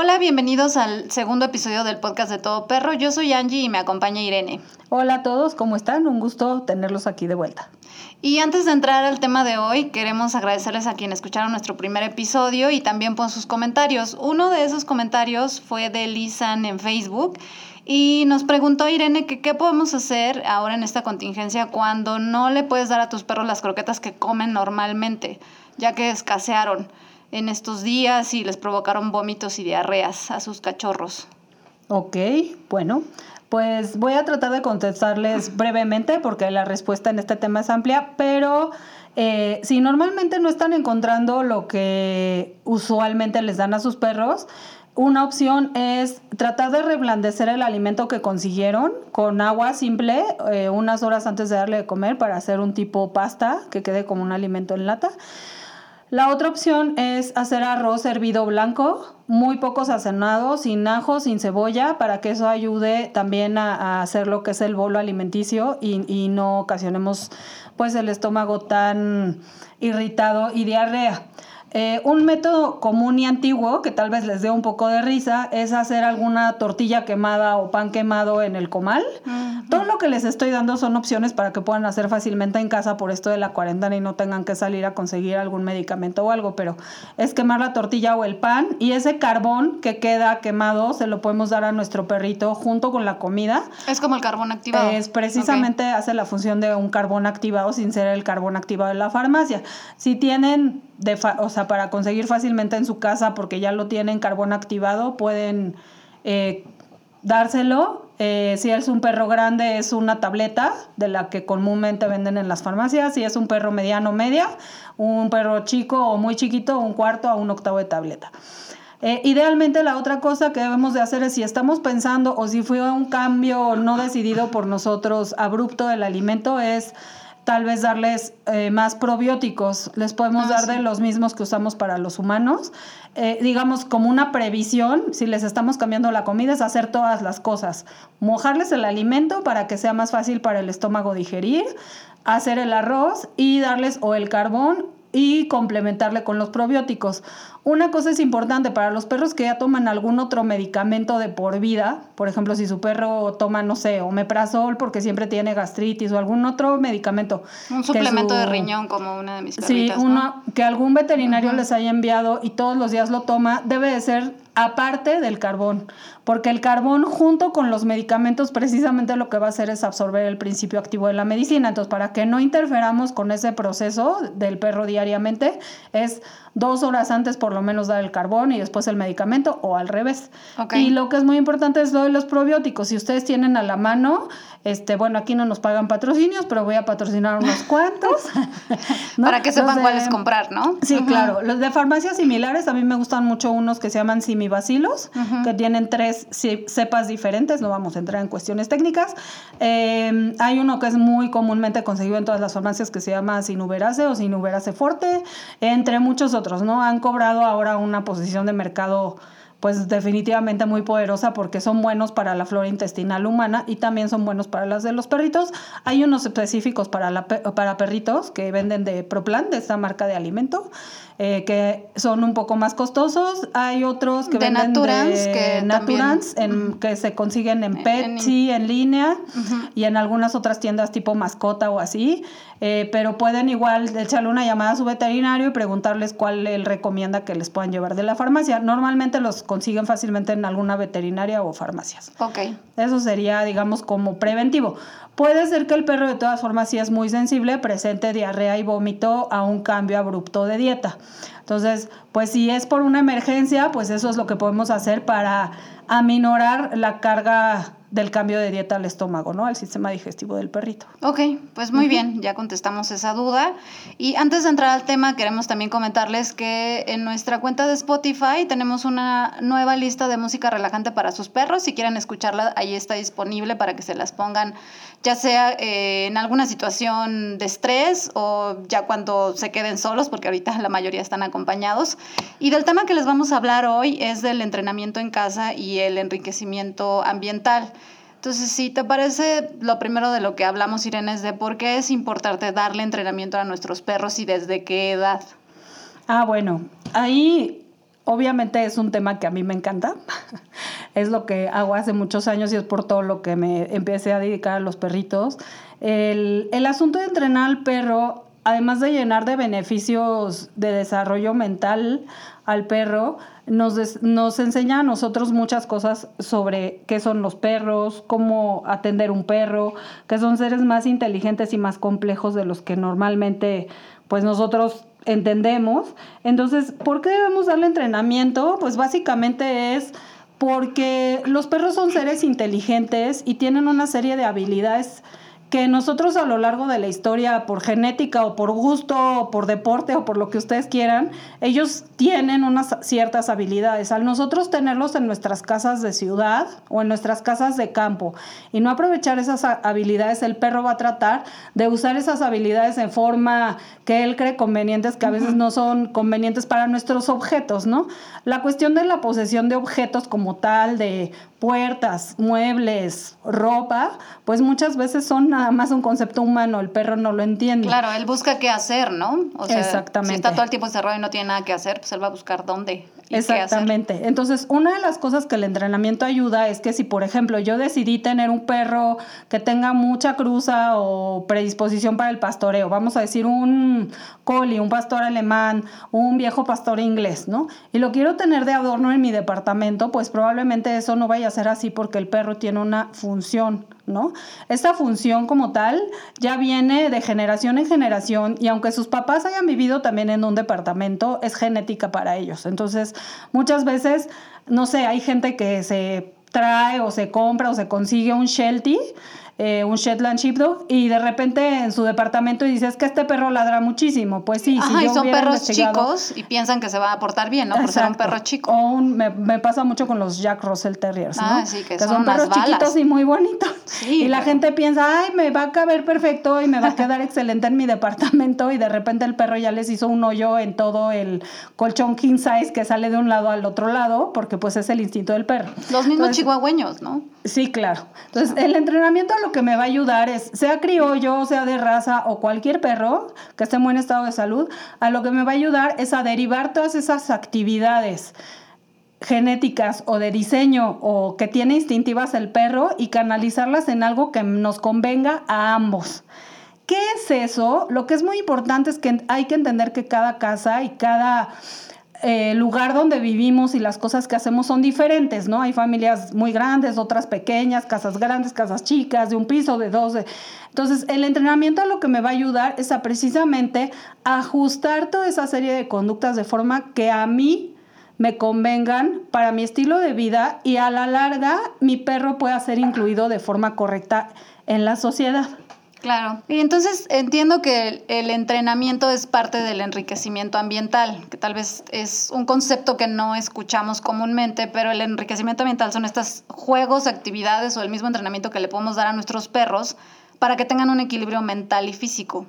Hola, bienvenidos al segundo episodio del podcast de Todo Perro. Yo soy Angie y me acompaña Irene. Hola a todos, ¿cómo están? Un gusto tenerlos aquí de vuelta. Y antes de entrar al tema de hoy, queremos agradecerles a quienes escucharon nuestro primer episodio y también por sus comentarios. Uno de esos comentarios fue de Lisan en Facebook y nos preguntó Irene que qué podemos hacer ahora en esta contingencia cuando no le puedes dar a tus perros las croquetas que comen normalmente, ya que escasearon en estos días y les provocaron vómitos y diarreas a sus cachorros. Ok, bueno, pues voy a tratar de contestarles brevemente porque la respuesta en este tema es amplia, pero eh, si normalmente no están encontrando lo que usualmente les dan a sus perros, una opción es tratar de reblandecer el alimento que consiguieron con agua simple eh, unas horas antes de darle de comer para hacer un tipo pasta que quede como un alimento en lata. La otra opción es hacer arroz hervido blanco, muy poco sazonado, sin ajo, sin cebolla, para que eso ayude también a, hacer lo que es el bolo alimenticio y, y, no ocasionemos pues el estómago tan irritado y diarrea. Eh, un método común y antiguo, que tal vez les dé un poco de risa, es hacer alguna tortilla quemada o pan quemado en el comal. Todo lo que les estoy dando son opciones para que puedan hacer fácilmente en casa por esto de la cuarentena y no tengan que salir a conseguir algún medicamento o algo, pero es quemar la tortilla o el pan y ese carbón que queda quemado se lo podemos dar a nuestro perrito junto con la comida. Es como el carbón activado. Es precisamente hace la función de un carbón activado sin ser el carbón activado de la farmacia. Si tienen de o sea, para conseguir fácilmente en su casa porque ya lo tienen carbón activado, pueden eh, dárselo. Eh, si es un perro grande, es una tableta de la que comúnmente venden en las farmacias. Si es un perro mediano, media. Un perro chico o muy chiquito, un cuarto a un octavo de tableta. Eh, idealmente la otra cosa que debemos de hacer es si estamos pensando o si fue un cambio no decidido por nosotros abrupto del alimento es tal vez darles eh, más probióticos. Les podemos ah, dar de los mismos que usamos para los humanos. Eh, digamos, como una previsión, si les estamos cambiando la comida, es hacer todas las cosas. Mojarles el alimento para que sea más fácil para el estómago digerir, hacer el arroz y darles o el carbón y complementarle con los probióticos. Una cosa es importante para los perros que ya toman algún otro medicamento de por vida, por ejemplo, si su perro toma, no sé, omeprazol porque siempre tiene gastritis o algún otro medicamento. Un suplemento de riñón como una de mis perritas, Sí, uno que algún veterinario les haya enviado y todos los días lo toma, debe de ser aparte del carbón, porque el carbón junto con los medicamentos precisamente lo que va a hacer es absorber el principio activo de la medicina. Entonces, para que no interferamos con ese proceso del perro diariamente, es dos horas antes por lo menos dar el carbón y después el medicamento o al revés. Y lo que es muy importante es lo de los probióticos. Si ustedes tienen a la mano, este, bueno, aquí no nos pagan patrocinios, pero voy a patrocinar unos cuantos. Para que sepan cuáles comprar, ¿no? Sí, claro. Los de farmacias similares, a mí me gustan mucho unos que se llaman simibacilos, que tienen tres cepas diferentes, no vamos a entrar en cuestiones técnicas. Eh, hay uno que es muy comúnmente conseguido en todas las farmacias que se llama sinuberase o sinuberase forte, entre muchos otros, ¿no? Han cobrado ahora una posición de mercado pues definitivamente muy poderosa porque son buenos para la flora intestinal humana y también son buenos para las de los perritos. Hay unos específicos para, la, para perritos que venden de Proplan, de esta marca de alimento, eh, que son un poco más costosos. Hay otros que de venden Naturans, de que Naturans, en, que se consiguen en Petsy, en, línea y en algunas otras tiendas tipo mascota o así. Eh, pero pueden igual echarle una llamada a su veterinario y preguntarles cuál él recomienda que les puedan llevar de la farmacia. Normalmente los consiguen fácilmente en alguna veterinaria o farmacias. Ok. Eso sería, digamos, como preventivo. Puede ser que el perro de todas formas, si es muy sensible, presente diarrea y vómito a un cambio abrupto de dieta. Entonces, pues si es por una emergencia, pues eso es lo que podemos hacer para aminorar la carga del cambio de dieta al estómago, ¿no? Al sistema digestivo del perrito. Ok, pues muy bien, ya contestamos esa duda. Y antes de entrar al tema, queremos también comentarles que en nuestra cuenta de Spotify tenemos una nueva lista de música relajante para sus perros. Si quieren escucharla, ahí está disponible para que se las pongan, ya sea eh, en alguna situación de estrés o ya cuando se queden solos, porque ahorita la mayoría están acompañados. Y del tema que les vamos a hablar hoy es del entrenamiento en casa y el enriquecimiento ambiental. Entonces, si te parece, lo primero de lo que hablamos, Irene, es de por qué es importante darle entrenamiento a nuestros perros y desde qué edad. Ah, bueno, ahí Obviamente es un tema que a mí me encanta. es lo que hago hace muchos años y es por todo lo que me empecé a dedicar a los perritos. El, el asunto de entrenar al perro, además de llenar de beneficios de desarrollo mental al perro, nos, nos enseña a nosotros muchas cosas sobre qué son los perros, cómo atender un perro, que son seres más inteligentes y más complejos de los que normalmente pues nosotros entendemos. Entonces, ¿por qué debemos darle entrenamiento? Pues básicamente es porque los perros son seres inteligentes y tienen una serie de habilidades que nosotros a lo largo de la historia, por genética o por gusto o por deporte o por lo que ustedes quieran, ellos tienen unas ciertas habilidades. Al nosotros tenerlos en nuestras casas de ciudad o en nuestras casas de campo y no aprovechar esas habilidades, el perro va a tratar de usar esas habilidades en forma que él cree convenientes, que a veces no son convenientes para nuestros objetos, ¿no? La cuestión de la posesión de objetos como tal, de puertas, muebles, ropa, pues muchas veces son nada más un concepto humano, el perro no lo entiende. Claro, él busca qué hacer, ¿no? O sea, Exactamente. Si está todo el tiempo encerrado y no tiene nada que hacer, pues él va a buscar dónde. Exactamente. Entonces, una de las cosas que el entrenamiento ayuda es que si, por ejemplo, yo decidí tener un perro que tenga mucha cruza o predisposición para el pastoreo, vamos a decir un collie, un pastor alemán, un viejo pastor inglés, ¿no? Y lo quiero tener de adorno en mi departamento, pues probablemente eso no vaya a ser así porque el perro tiene una función ¿no? Esta función como tal ya viene de generación en generación y aunque sus papás hayan vivido también en un departamento, es genética para ellos. Entonces, muchas veces, no sé, hay gente que se trae o se compra o se consigue un Sheltie eh, un Shetland Sheepdog y de repente en su departamento y dices que este perro ladra muchísimo. Pues sí, si y son perros chicos y piensan que se va a portar bien, ¿no? Por ser un perro chico. O me, me, pasa mucho con los Jack Russell Terriers, ¿no? Ah, sí, que, son, perros chiquitos y muy bonitos. y la gente piensa, ay, me va a caber perfecto y me va a quedar excelente en mi departamento y de repente el perro ya les hizo un hoyo en todo el colchón king size que sale de un lado al otro lado porque pues es el instinto del perro. Los mismos chihuahueños, ¿no? Sí, claro. Entonces, el entrenamiento lo que me va a ayudar es, sea criollo, sea de raza o cualquier perro que esté en buen estado de salud, a lo que me va a ayudar es a derivar todas esas actividades genéticas o de diseño o que tiene instintivas el perro y canalizarlas en algo que nos convenga a ambos. ¿Qué es eso? Lo que es muy importante es que hay que entender que cada casa y cada eh, lugar donde vivimos y las cosas que hacemos son diferentes, ¿no? Hay familias muy grandes, otras pequeñas, casas grandes, casas chicas, de un piso, de dos. Entonces, el entrenamiento lo que me va a ayudar es a precisamente ajustar toda esa serie de conductas de forma que a mí me convengan para mi estilo de vida y a la larga mi perro pueda ser incluido de forma correcta en la sociedad. Claro. Y entonces entiendo que el, entrenamiento es parte del enriquecimiento ambiental, que tal vez es un concepto que no escuchamos comúnmente, pero el enriquecimiento ambiental son estos juegos, actividades o el mismo entrenamiento que le podemos dar a nuestros perros para que tengan un equilibrio mental y físico.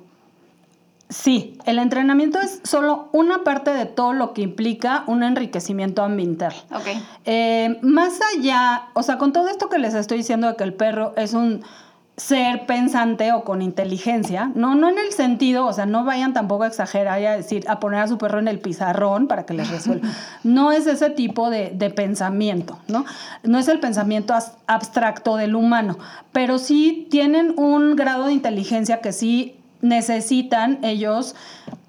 Sí, el entrenamiento es solo una parte de todo lo que implica un enriquecimiento ambiental. Ok. Eh, más allá, o sea, con todo esto que les estoy diciendo de que el perro es un ser pensante o con inteligencia, no, no en el sentido, o sea, no vayan tampoco a exagerar y a decir, a poner a su perro en el pizarrón para que les resuelva. No es ese tipo de, de pensamiento, ¿no? No es el pensamiento abstracto del humano, pero sí tienen un grado de inteligencia que sí necesitan ellos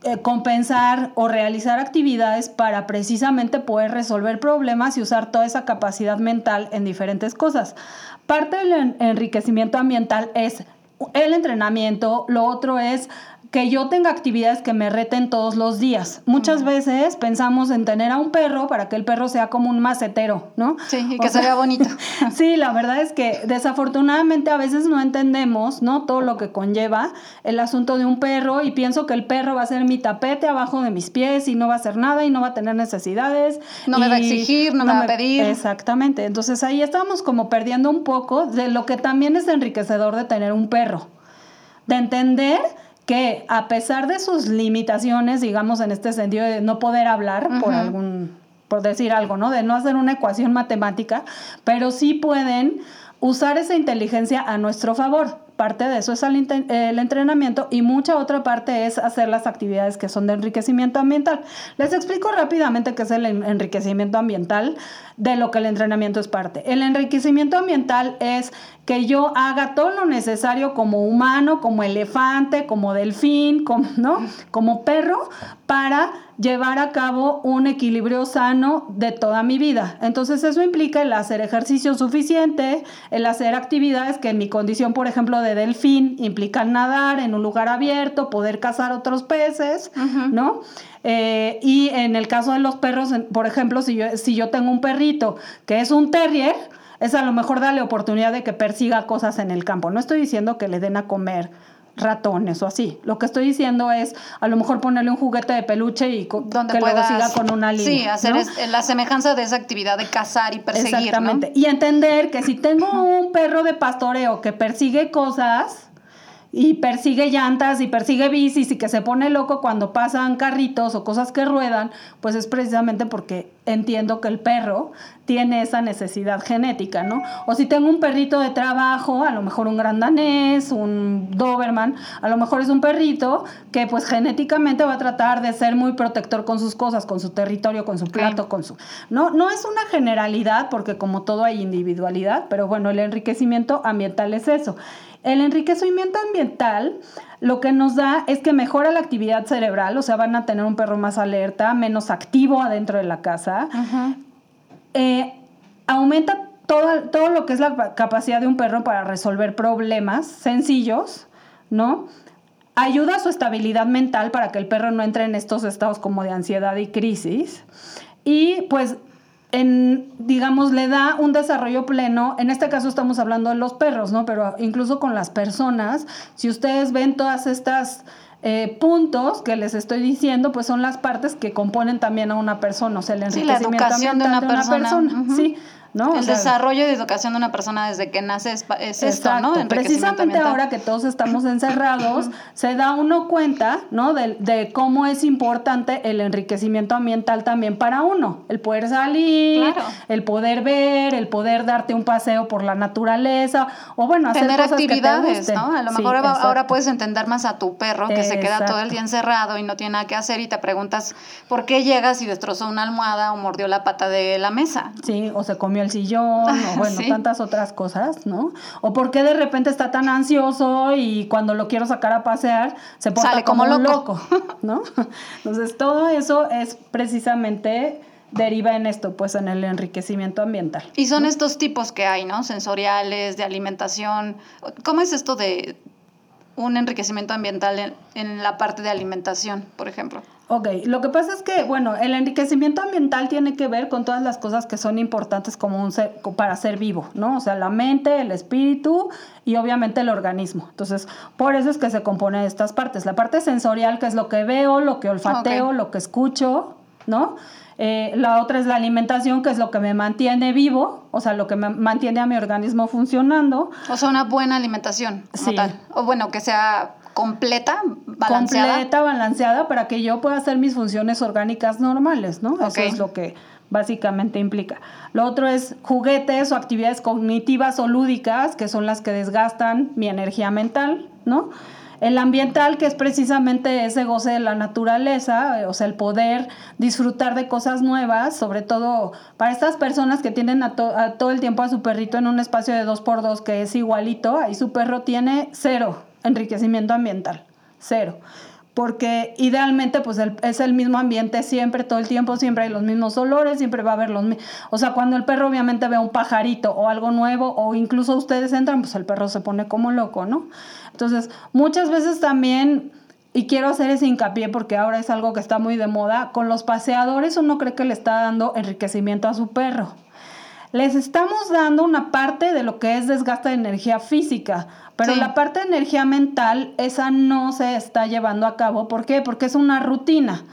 eh, compensar o realizar actividades para precisamente poder resolver problemas y usar toda esa capacidad mental en diferentes cosas. Parte del enriquecimiento ambiental es el entrenamiento, lo otro es que yo tenga actividades que me reten todos los días. Muchas veces pensamos en tener a un perro para que el perro sea como un macetero, ¿no? Sí, y que se vea bonito. sí, la verdad es que desafortunadamente a veces no entendemos, ¿no? Todo lo que conlleva el asunto de un perro y pienso que el perro va a ser mi tapete abajo de mis pies y no va a hacer nada y no va a tener necesidades. No me va a exigir, no, me va a pedir. Exactamente. Entonces ahí estamos como perdiendo un poco de lo que también es enriquecedor de tener un perro. De entender que a pesar de sus limitaciones, digamos en este sentido de no poder hablar por algún, por decir algo, ¿no? De no hacer una ecuación matemática, pero sí pueden usar esa inteligencia a nuestro favor parte de eso es el, entrenamiento y mucha otra parte es hacer las actividades que son de enriquecimiento ambiental. Les explico rápidamente qué es el enriquecimiento ambiental de lo que el entrenamiento es parte. El enriquecimiento ambiental es que yo haga todo lo necesario como humano, como elefante, como delfín, como, ¿no? como perro, para llevar a cabo un equilibrio sano de toda mi vida. Entonces eso implica el hacer ejercicio suficiente, el hacer actividades que en mi condición, por ejemplo, de delfín, implican nadar en un lugar abierto, poder cazar otros peces, ¿no? Eh, y en el caso de los perros, por ejemplo, si yo, si yo tengo un perrito que es un terrier, es a lo mejor darle oportunidad de que persiga cosas en el campo. No estoy diciendo que le den a comer ratones o así. Lo que estoy diciendo es a lo mejor ponerle un juguete de peluche y Donde que luego siga con una línea. Sí, hacer la semejanza de esa actividad de cazar y perseguir. Exactamente. Y entender que si tengo un perro de pastoreo que persigue cosas, y persigue llantas y persigue bicis y que se pone loco cuando pasan carritos o cosas que ruedan, pues es precisamente porque entiendo que el perro tiene esa necesidad genética, ¿no? O si tengo un perrito de trabajo, a lo mejor un gran danés, un doberman, a lo mejor es un perrito que pues genéticamente va a tratar de ser muy protector con sus cosas, con su territorio, con su plato, con su... No, no es una generalidad porque como todo hay individualidad, pero bueno, el enriquecimiento ambiental es eso. El enriquecimiento ambiental lo que nos da es que mejora la actividad cerebral, o sea, van a tener un perro más alerta, menos activo adentro de la casa. Eh, aumenta todo, todo lo que es la capacidad de un perro para resolver problemas sencillos, ¿no? Ayuda a su estabilidad mental para que el perro no entre en estos estados como de ansiedad y crisis. Y pues en, digamos, le da un desarrollo pleno. En este caso estamos hablando de los perros, ¿no? Pero incluso con las personas, si ustedes ven todas estas eh, puntos que les estoy diciendo, pues son las partes que componen también a una persona, o sea, el enriquecimiento sí, de una, persona. Sí, el desarrollo y educación de una persona desde que nace es, esto, ¿no? Precisamente ahora que todos estamos encerrados, se da uno cuenta, ¿no? De, cómo es importante el enriquecimiento ambiental también para uno. El poder salir, el poder ver, el poder darte un paseo por la naturaleza, o bueno, hacer Tener cosas actividades, que te ¿no? A lo mejor ahora puedes entender más a tu perro que se queda todo el día encerrado y no tiene nada que hacer y te preguntas por qué llegas y destrozó una almohada o mordió la pata de la mesa. Sí, o se comió el sillón, o bueno, tantas otras cosas, ¿no? O por qué de repente está tan ansioso y cuando lo quiero sacar a pasear se porta como, loco. ¿no? Entonces, todo eso es precisamente deriva en esto, pues en el enriquecimiento ambiental. Y son estos tipos que hay, ¿no? Sensoriales, de alimentación. ¿Cómo es esto de un enriquecimiento ambiental en la parte de alimentación, por ejemplo? Ok, lo que pasa es que, bueno, el enriquecimiento ambiental tiene que ver con todas las cosas que son importantes como un ser, para ser vivo, ¿no? O sea, la mente, el espíritu y obviamente el organismo. Entonces, por eso es que se compone de estas partes. La parte sensorial, que es lo que veo, lo que olfateo, lo que escucho, ¿no? Eh, la otra es la alimentación, que es lo que me mantiene vivo, o sea, lo que me mantiene a mi organismo funcionando. O sea, una buena alimentación, como tal. O bueno, que sea completa, balanceada. Completa, balanceada, para que yo pueda hacer mis funciones orgánicas normales, ¿no? Eso es lo que básicamente implica. Lo otro es juguetes o actividades cognitivas o lúdicas, que son las que desgastan mi energía mental, ¿no? El ambiental, que es precisamente ese goce de la naturaleza, o sea, el poder disfrutar de cosas nuevas, sobre todo para estas personas que tienen a, todo el tiempo a su perrito en un espacio de dos por dos que es igualito, ahí su perro tiene cero enriquecimiento ambiental, cero. Porque idealmente pues es el mismo ambiente siempre, todo el tiempo, siempre hay los mismos olores, siempre va a haber los mismos... O sea, cuando el perro obviamente ve un pajarito o algo nuevo o incluso ustedes entran, pues el perro se pone como loco, ¿no? Entonces, muchas veces también y quiero hacer ese hincapié porque ahora es algo que está muy de moda, con los paseadores uno cree que le está dando enriquecimiento a su perro. Les estamos dando una parte de lo que es desgaste de energía física, pero la parte de energía mental, esa no se está llevando a cabo. ¿Por qué? Porque es una rutina.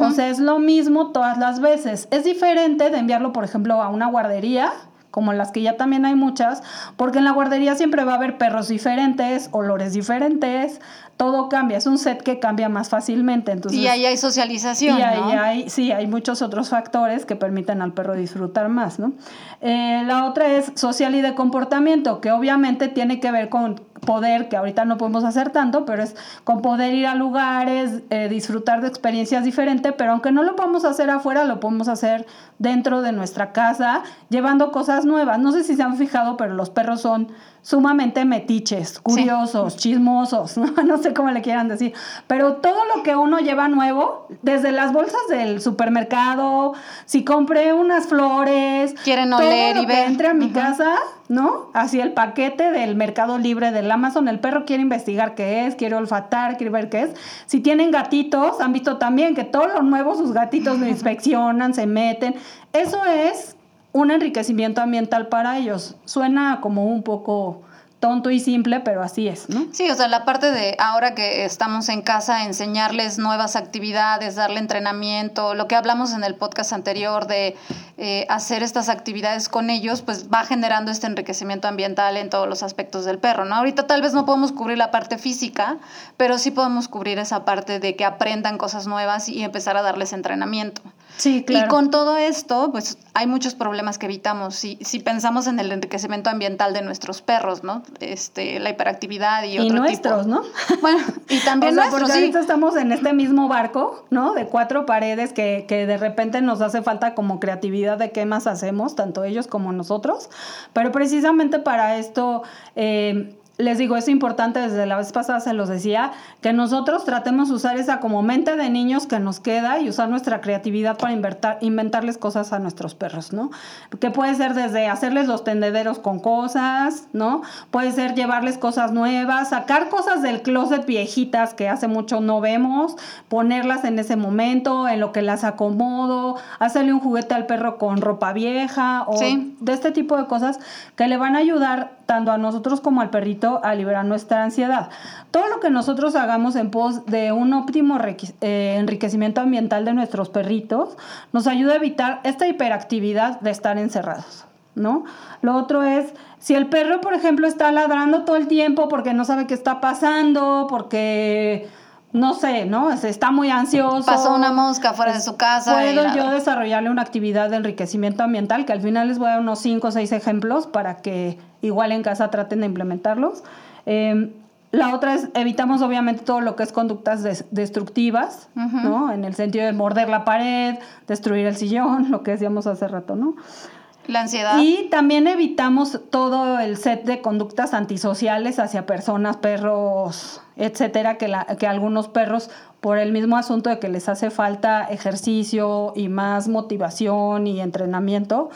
O sea, es lo mismo todas las veces. Es diferente de enviarlo, por ejemplo, a una guardería, como las que ya también hay muchas, porque en la guardería siempre va a haber perros diferentes, olores diferentes, todo cambia, es un set que cambia más fácilmente. Entonces, y ahí hay socialización. Y ahí hay, sí, hay muchos otros factores que permiten al perro disfrutar más, ¿no? Eh, la otra es social y de comportamiento, que obviamente tiene que ver con poder, que ahorita no podemos hacer tanto, pero es con poder ir a lugares, eh, disfrutar de experiencias diferentes, pero aunque no lo podemos hacer afuera, lo podemos hacer dentro de nuestra casa, llevando cosas nuevas. No sé si se han fijado, pero los perros son sumamente metiches, curiosos, chismosos, ¿no? sé cómo le quieran decir, pero todo lo que uno lleva nuevo, desde las bolsas del supermercado, si compré unas flores, quieren oler y ver. entre a mi casa, ¿no? Así el paquete del Mercado Libre del Amazon, el perro quiere investigar qué es, quiere olfatar, quiere ver qué es. Si tienen gatitos, han visto también que todo lo nuevo sus gatitos lo inspeccionan, se meten. Eso es un enriquecimiento ambiental para ellos. Suena como un poco tonto y simple, pero así es, ¿no? Sí, o sea, la parte de ahora que estamos en casa, enseñarles nuevas actividades, darle entrenamiento, lo que hablamos en el podcast anterior de eh, hacer estas actividades con ellos, pues va generando este enriquecimiento ambiental en todos los aspectos del perro, ¿no? Ahorita tal vez no podemos cubrir la parte física, pero sí podemos cubrir esa parte de que aprendan cosas nuevas y empezar a darles entrenamiento. Sí, claro. Y con todo esto, pues hay muchos problemas que evitamos. Si, si pensamos en el enriquecimiento ambiental de nuestros perros, ¿no? Este, la hiperactividad y, y nuestros, ¿no? Bueno, y también o nuestros, sí. ahorita estamos en este mismo barco, ¿no? De cuatro paredes que, que de repente nos hace falta como creatividad de qué más hacemos, tanto ellos como nosotros. Pero precisamente para esto... Eh, les digo, es importante, desde la vez pasada se los decía, que nosotros tratemos de usar esa como mente de niños que nos queda y usar nuestra creatividad para inventar, inventarles cosas a nuestros perros, ¿no? Que puede ser desde hacerles los tendederos con cosas, ¿no? Puede ser llevarles cosas nuevas, sacar cosas del closet viejitas que hace mucho no vemos, ponerlas en ese momento, en lo que las acomodo, hacerle un juguete al perro con ropa vieja o de este tipo de cosas que le van a ayudar tanto a nosotros como al perrito a liberar nuestra ansiedad. Todo lo que nosotros hagamos en pos de un óptimo eh, enriquecimiento ambiental de nuestros perritos nos ayuda a evitar esta hiperactividad de estar encerrados. ¿No? Lo otro es, si el perro, por ejemplo, está ladrando todo el tiempo porque no sabe qué está pasando, porque no sé, ¿no? Está muy ansioso. Pasó una mosca fuera de su casa. Puedo yo desarrollarle una actividad de enriquecimiento ambiental, que al final les voy a dar unos 5 o 6 ejemplos para que igual en casa traten de implementarlos. Em, la otra es, evitamos obviamente todo lo que es conductas destructivas, ¿no? En el sentido de morder la pared, destruir el sillón, lo que decíamos hace rato, ¿no? La ansiedad. Y también evitamos todo el set de conductas antisociales hacia personas, perros, etcétera, que, la, que algunos perros, por el mismo asunto de que les hace falta ejercicio y más motivación y entrenamiento,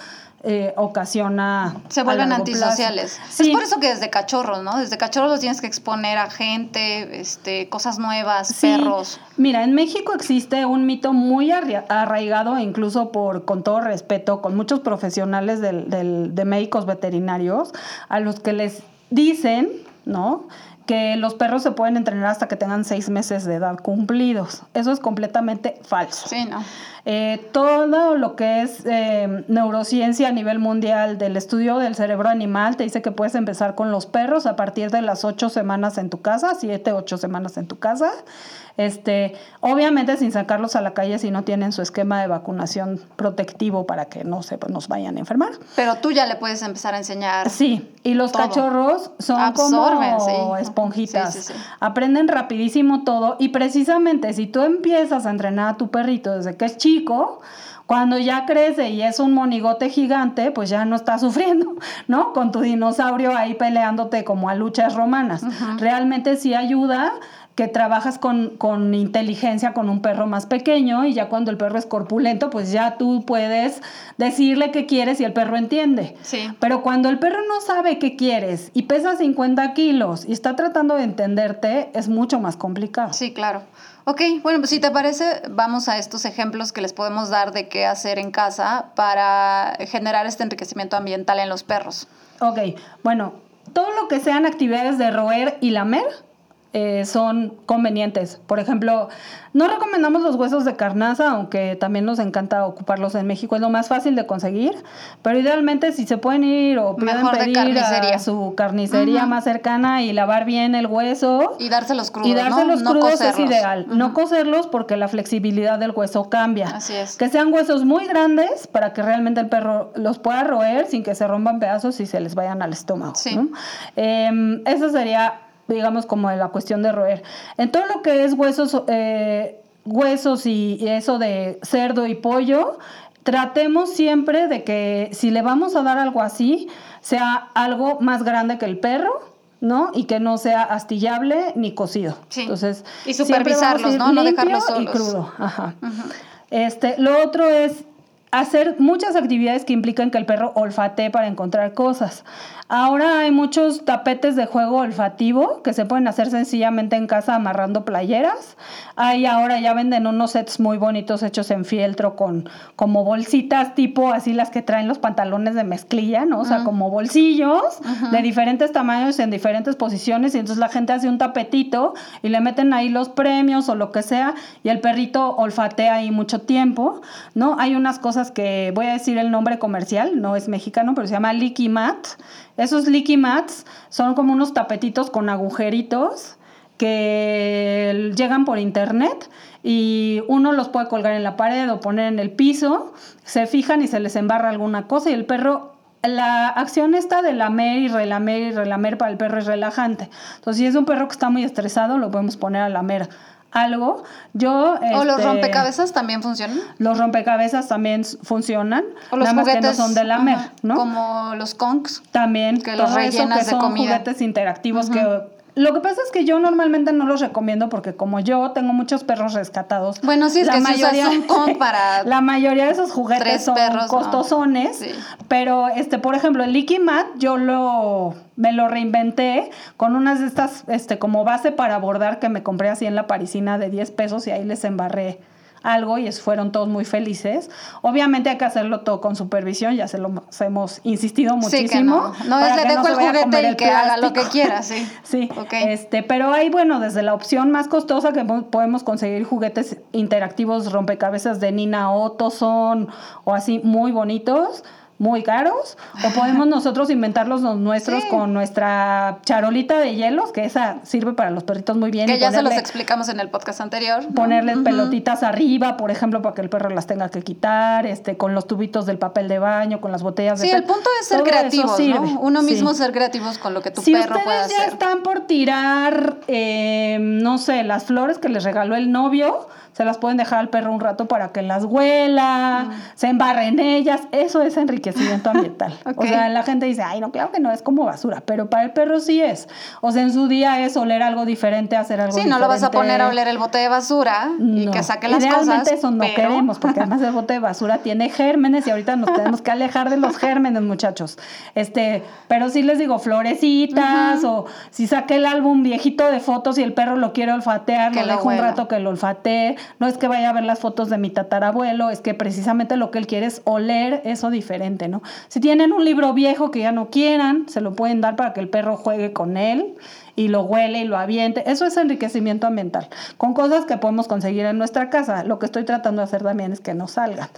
eh, ocasiona. Se vuelven antisociales. Es por eso que desde cachorros, ¿no? Desde cachorros los tienes que exponer a gente, este, cosas nuevas, perros. Mira, en México existe un mito muy arraigado, incluso por, con todo respeto, con muchos profesionales del, del, de médicos veterinarios, a los que les dicen, ¿no? que los perros se pueden entrenar hasta que tengan seis meses de edad cumplidos. Eso es completamente falso. Sí, ¿no? Eh, todo lo que es eh, neurociencia a nivel mundial del estudio del cerebro animal te dice que puedes empezar con los perros a partir de las ocho semanas en tu casa, siete, ocho semanas en tu casa. Este, obviamente sin sacarlos a la calle si no tienen su esquema de vacunación protectivo para que no se nos vayan a enfermar. Pero tú ya le puedes empezar a enseñar. Sí, y los cachorros son como esponjitas. Aprenden rapidísimo todo y precisamente si tú empiezas a entrenar a tu perrito desde que es chico, cuando ya crece y es un monigote gigante, pues ya no está sufriendo, ¿no? Con tu dinosaurio ahí peleándote como a luchas romanas. Realmente sí ayuda que trabajas con, con, inteligencia con un perro más pequeño y ya cuando el perro es corpulento, pues ya tú puedes decirle qué quieres y el perro entiende. Sí. Pero cuando el perro no sabe qué quieres y pesa 50 kilos y está tratando de entenderte, es mucho más complicado. Sí, claro. Ok, bueno, pues si te parece, vamos a estos ejemplos que les podemos dar de qué hacer en casa para generar este enriquecimiento ambiental en los perros. Ok, bueno, todo lo que sean actividades de roer y lamer, eh, son convenientes. Por ejemplo, no recomendamos los huesos de carnaza, aunque también nos encanta ocuparlos en México, es lo más fácil de conseguir, pero idealmente si se pueden ir o pueden pedir a su carnicería más cercana y lavar bien el hueso. Y dárselos crudos, Y dárselos crudos es ideal. No coserlos porque la flexibilidad del hueso cambia. Así es. Que sean huesos muy grandes para que realmente el perro los pueda roer sin que se rompan pedazos y se les vayan al estómago. Sí. Em, eso sería digamos, como la cuestión de roer. En todo lo que es huesos, eh, huesos y, eso de cerdo y pollo, tratemos siempre de que si le vamos a dar algo así, sea algo más grande que el perro. ¿no? Y que no sea astillable ni cocido. Entonces, y supervisarlos, ¿no? No dejarlos solos. Y crudo. Ajá. Este, lo otro es hacer muchas actividades que implican que el perro olfatee para encontrar cosas. Ahora hay muchos tapetes de juego olfativo que se pueden hacer sencillamente en casa amarrando playeras. Hay ahora ya venden unos sets muy bonitos hechos en fieltro con como bolsitas tipo así las que traen los pantalones de mezclilla, ¿no? O sea, como bolsillos de diferentes tamaños en diferentes posiciones y entonces la gente hace un tapetito y le meten ahí los premios o lo que sea y el perrito olfatea ahí mucho tiempo, ¿no? Hay unas cosas que voy a decir el nombre comercial, no es mexicano, pero se llama Licky Mat esos leaky mats son como unos tapetitos con agujeritos que llegan por internet y uno los puede colgar en la pared o poner en el piso, se fijan y se les embarra alguna cosa y el perro la acción esta de lamer y relamer y relamer para el perro es relajante. Entonces, si es un perro que está muy estresado, lo podemos poner a lamer algo. Yo, ¿O los este, rompecabezas también funcionan? Los rompecabezas también funcionan. O los juguetes. que no son de lamer, ¿no? Como los conks. También. Que los rellenas de comida. juguetes interactivos que lo que pasa es que yo normalmente no los recomiendo porque como yo tengo muchos perros rescatados. Bueno, sí, es la que mayoría, si un para La mayoría de esos juguetes son costosones, pero este, por ejemplo, el Licky Mat yo lo me lo reinventé con unas de estas este como base para bordar que me compré así en la parisina de 10 pesos y ahí les embarré algo y fueron todos muy felices. Obviamente hay que hacerlo todo con supervisión, ya se lo hemos insistido muchísimo. Sí, no. no es le dejo el juguete y que haga lo que quiera, sí. sí, este, pero hay, bueno, desde la opción más costosa que podemos conseguir juguetes interactivos rompecabezas de Nina Ottoson o así muy bonitos muy caros, o podemos nosotros inventarlos los nuestros con nuestra charolita de hielos, que esa sirve para los perritos muy bien. Que ya se los explicamos en el podcast anterior. Ponerles pelotitas arriba, por ejemplo, para que el perro las tenga que quitar, este, con los tubitos del papel de baño, con las botellas de Sí, el punto es ser creativos, ¿no? Uno mismo ser creativos con lo que tu perro puede hacer. Si ustedes ya están por tirar, eh, no sé, las flores que les regaló el novio, se las pueden dejar al perro un rato para que las huela, mm. se embarre en ellas. Eso es enriquecimiento ambiental. O sea, la gente dice, ay, no, claro que no es como basura, pero para el perro sí es. O sea, en su día es oler algo diferente, hacer algo diferente. Sí, no lo vas a poner a oler el bote de basura y que saque las cosas. eso no queremos, porque además el bote de basura tiene gérmenes y ahorita nos tenemos que alejar de los gérmenes, muchachos. Este, pero sí les digo, florecitas, o si saqué el álbum viejito de fotos y el perro lo quiere olfatear, lo dejo un rato que lo olfatee no es que vaya a ver las fotos de mi tatarabuelo, es que precisamente lo que él quiere es oler eso diferente, ¿no? Si tienen un libro viejo que ya no quieran, se lo pueden dar para que el perro juegue con él y lo huele y lo aviente. Eso es enriquecimiento ambiental, con cosas que podemos conseguir en nuestra casa. Lo que estoy tratando de hacer también es que no salgan.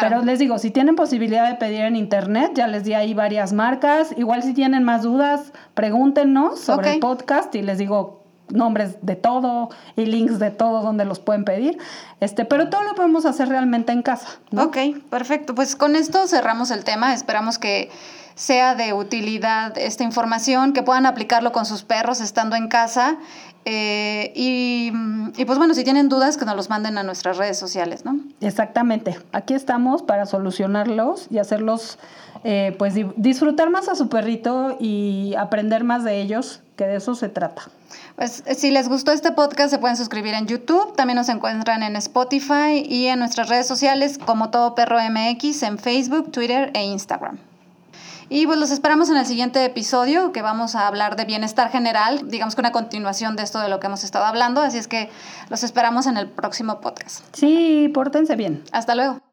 Pero les digo, si tienen posibilidad de pedir en internet, ya les di ahí varias marcas. Igual si tienen más dudas, pregúntenos sobre el podcast y les digo nombres de todo y links de todo donde los pueden pedir. Este, pero todo lo podemos hacer realmente en casa. Ok, perfecto. Pues con esto cerramos el tema. Esperamos que sea de utilidad esta información, que puedan aplicarlo con sus perros estando en casa. Eh, y, y, pues bueno, si tienen dudas, que nos los manden a nuestras redes sociales, ¿no? Exactamente. Aquí estamos para solucionarlos y hacerlos, eh, pues disfrutar más a su perrito y aprender más de ellos, que de eso se trata. Pues si les gustó este podcast se pueden suscribir en YouTube, también nos encuentran en Spotify y en nuestras redes sociales como Todo Perro MX en Facebook, Twitter e Instagram. Y pues los esperamos en el siguiente episodio que vamos a hablar de bienestar general, digamos que una continuación de esto de lo que hemos estado hablando, así es que los esperamos en el próximo podcast. Sí, pórtense bien. Hasta luego.